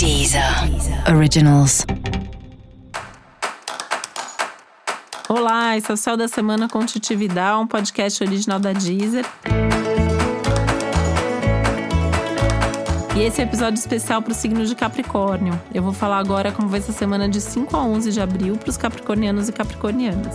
Deezer Originals. Olá, esse é o Céu da Semana com Titi Vidal, um podcast original da Deezer. E esse é o episódio especial para o signo de Capricórnio. Eu vou falar agora como vai ser a semana de 5 a 11 de abril para os capricornianos e capricornianas.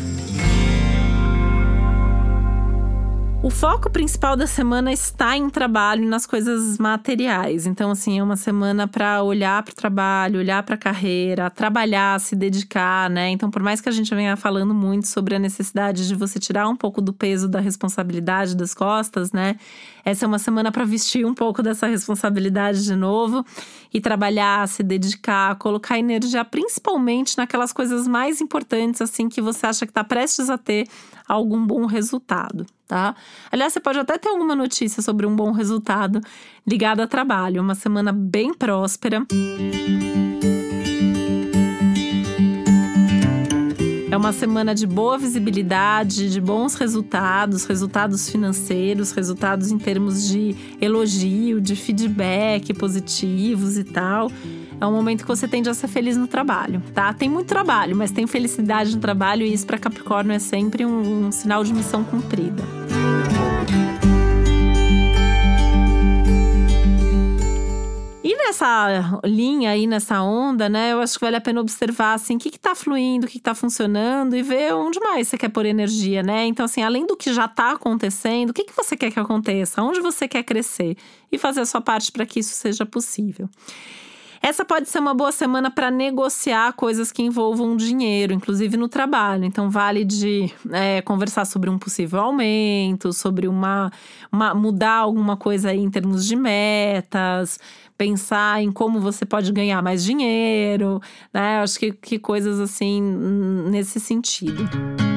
O foco principal da semana está em trabalho nas coisas materiais. Então, assim, é uma semana para olhar para o trabalho, olhar para a carreira, trabalhar, se dedicar, né? Então, por mais que a gente venha falando muito sobre a necessidade de você tirar um pouco do peso da responsabilidade das costas, né? Essa é uma semana para vestir um pouco dessa responsabilidade de novo e trabalhar, se dedicar, colocar energia principalmente naquelas coisas mais importantes, assim, que você acha que está prestes a ter algum bom resultado tá? Aliás, você pode até ter alguma notícia sobre um bom resultado ligado a trabalho. Uma semana bem próspera. É uma semana de boa visibilidade, de bons resultados, resultados financeiros, resultados em termos de elogio, de feedback positivos e tal é um momento que você tende a ser feliz no trabalho, tá? Tem muito trabalho, mas tem felicidade no trabalho e isso para Capricórnio é sempre um, um sinal de missão cumprida. E nessa linha aí, nessa onda, né? Eu acho que vale a pena observar, assim, o que, que tá fluindo, o que, que tá funcionando e ver onde mais você quer pôr energia, né? Então, assim, além do que já tá acontecendo, o que, que você quer que aconteça? Onde você quer crescer? E fazer a sua parte para que isso seja possível. Essa pode ser uma boa semana para negociar coisas que envolvam dinheiro, inclusive no trabalho. Então, vale de é, conversar sobre um possível aumento, sobre uma, uma mudar alguma coisa aí em termos de metas, pensar em como você pode ganhar mais dinheiro, né? Acho que, que coisas assim nesse sentido.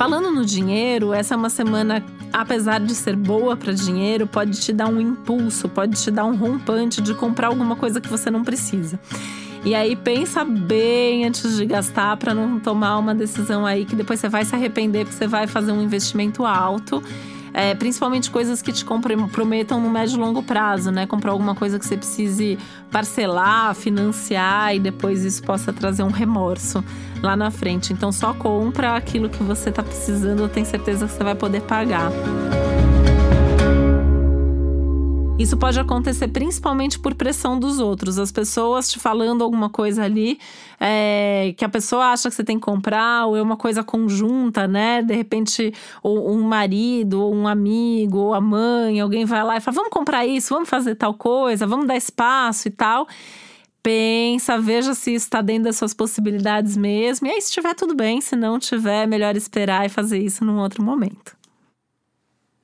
Falando no dinheiro, essa é uma semana, apesar de ser boa para dinheiro, pode te dar um impulso, pode te dar um rompante de comprar alguma coisa que você não precisa. E aí pensa bem antes de gastar para não tomar uma decisão aí que depois você vai se arrepender porque você vai fazer um investimento alto é, principalmente coisas que te comprometam no médio e longo prazo, né? Comprar alguma coisa que você precise parcelar, financiar e depois isso possa trazer um remorso lá na frente. Então só compra aquilo que você está precisando, eu tenho certeza que você vai poder pagar. Isso pode acontecer principalmente por pressão dos outros. As pessoas te falando alguma coisa ali é, que a pessoa acha que você tem que comprar, ou é uma coisa conjunta, né? De repente, ou um marido, ou um amigo, ou a mãe, alguém vai lá e fala: vamos comprar isso, vamos fazer tal coisa, vamos dar espaço e tal pensa, veja se está dentro das suas possibilidades mesmo. E aí, se estiver tudo bem, se não tiver, é melhor esperar e fazer isso num outro momento.